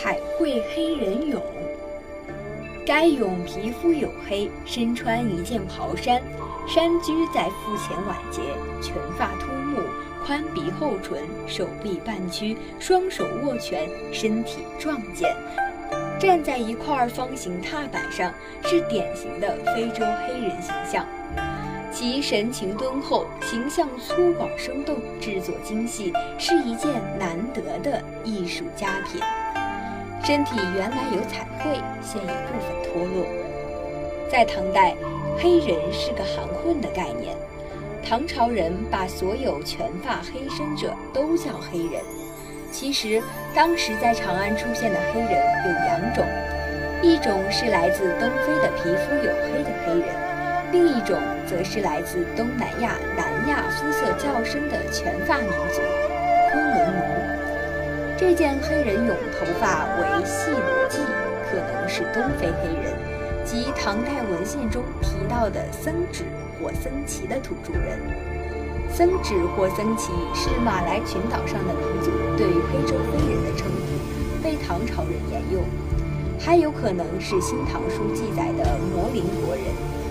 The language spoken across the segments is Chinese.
彩绘黑人俑。该俑皮肤黝黑，身穿一件袍衫，山居在腹前挽节，全发秃目，宽鼻厚唇，手臂半屈，双手握拳，身体壮健，站在一块方形踏板上，是典型的非洲黑人形象。其神情敦厚，形象粗犷生动，制作精细，是一件难得的艺术佳品。身体原来有彩绘，现一部分脱落。在唐代，黑人是个含混的概念。唐朝人把所有全发黑身者都叫黑人。其实，当时在长安出现的黑人有两种：一种是来自东非的皮肤黝黑的黑人，另一种则是来自东南亚、南亚肤色较深的全发民族——昆仑奴。这件黑人俑头发为细罗髻，可能是东非黑人，即唐代文献中提到的僧指或僧旗的土著人。僧指或僧旗是马来群岛上的民族对非洲黑人的称呼，被唐朝人沿用。还有可能是《新唐书》记载的摩林国人，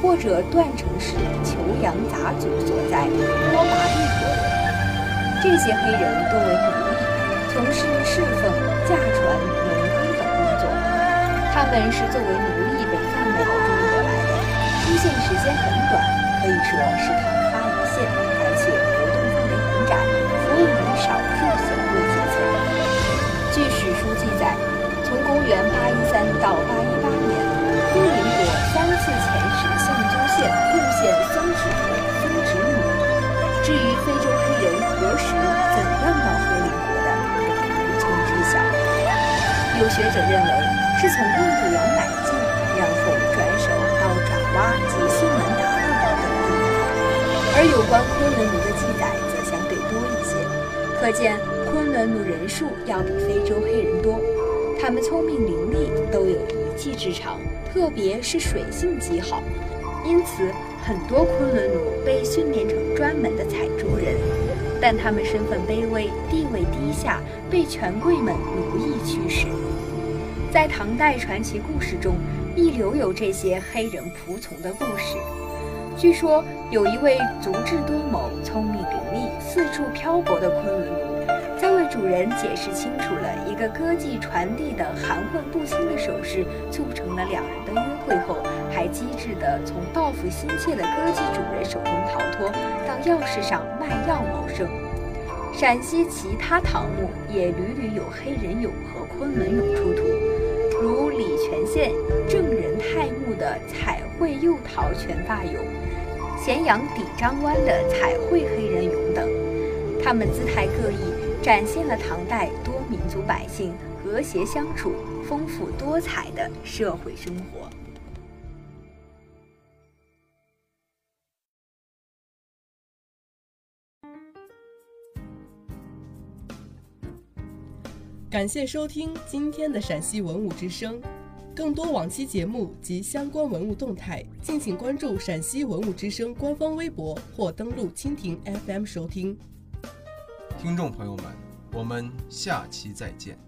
或者断城市酋阳杂族所在波拔利国人。这些黑人多为奴隶。从事侍奉、驾船、农耕等工作，他们是作为奴隶被贩卖到中国来的，出现时间很短，可以说是昙花一现，而且活动范围很窄，服务于少数显贵阶层。据史书记载，从公元813到818年，昆仑国三次遣使向州县贡献有学者认为是从印度洋买进，然后转手到爪哇及苏门答腊等地，而有关昆仑奴的记载则相对多一些，可见昆仑奴人数要比非洲黑人多。他们聪明伶俐，都有一技之长，特别是水性极好，因此很多昆仑奴被训练成专门的采珠人。但他们身份卑微，地位低下，被权贵们奴役驱使。在唐代传奇故事中，亦留有这些黑人仆从的故事。据说有一位足智多谋、聪明伶俐、四处漂泊的昆仑奴，人解释清楚了一个歌妓传递的含混不清的手势，促成了两人的约会后，还机智地从报复心切的歌妓主人手中逃脱，到药市上卖药谋生。陕西其他唐墓也屡屡有黑人俑和昆仑俑出土，如礼泉县郑仁泰墓的彩绘釉陶全发俑，咸阳底张湾的彩绘黑人俑等。他们姿态各异，展现了唐代多民族百姓和谐相处、丰富多彩的社会生活。感谢收听今天的陕西文物之声，更多往期节目及相关文物动态，敬请关注陕西文物之声官方微博或登录蜻蜓 FM 收听。听众朋友们，我们下期再见。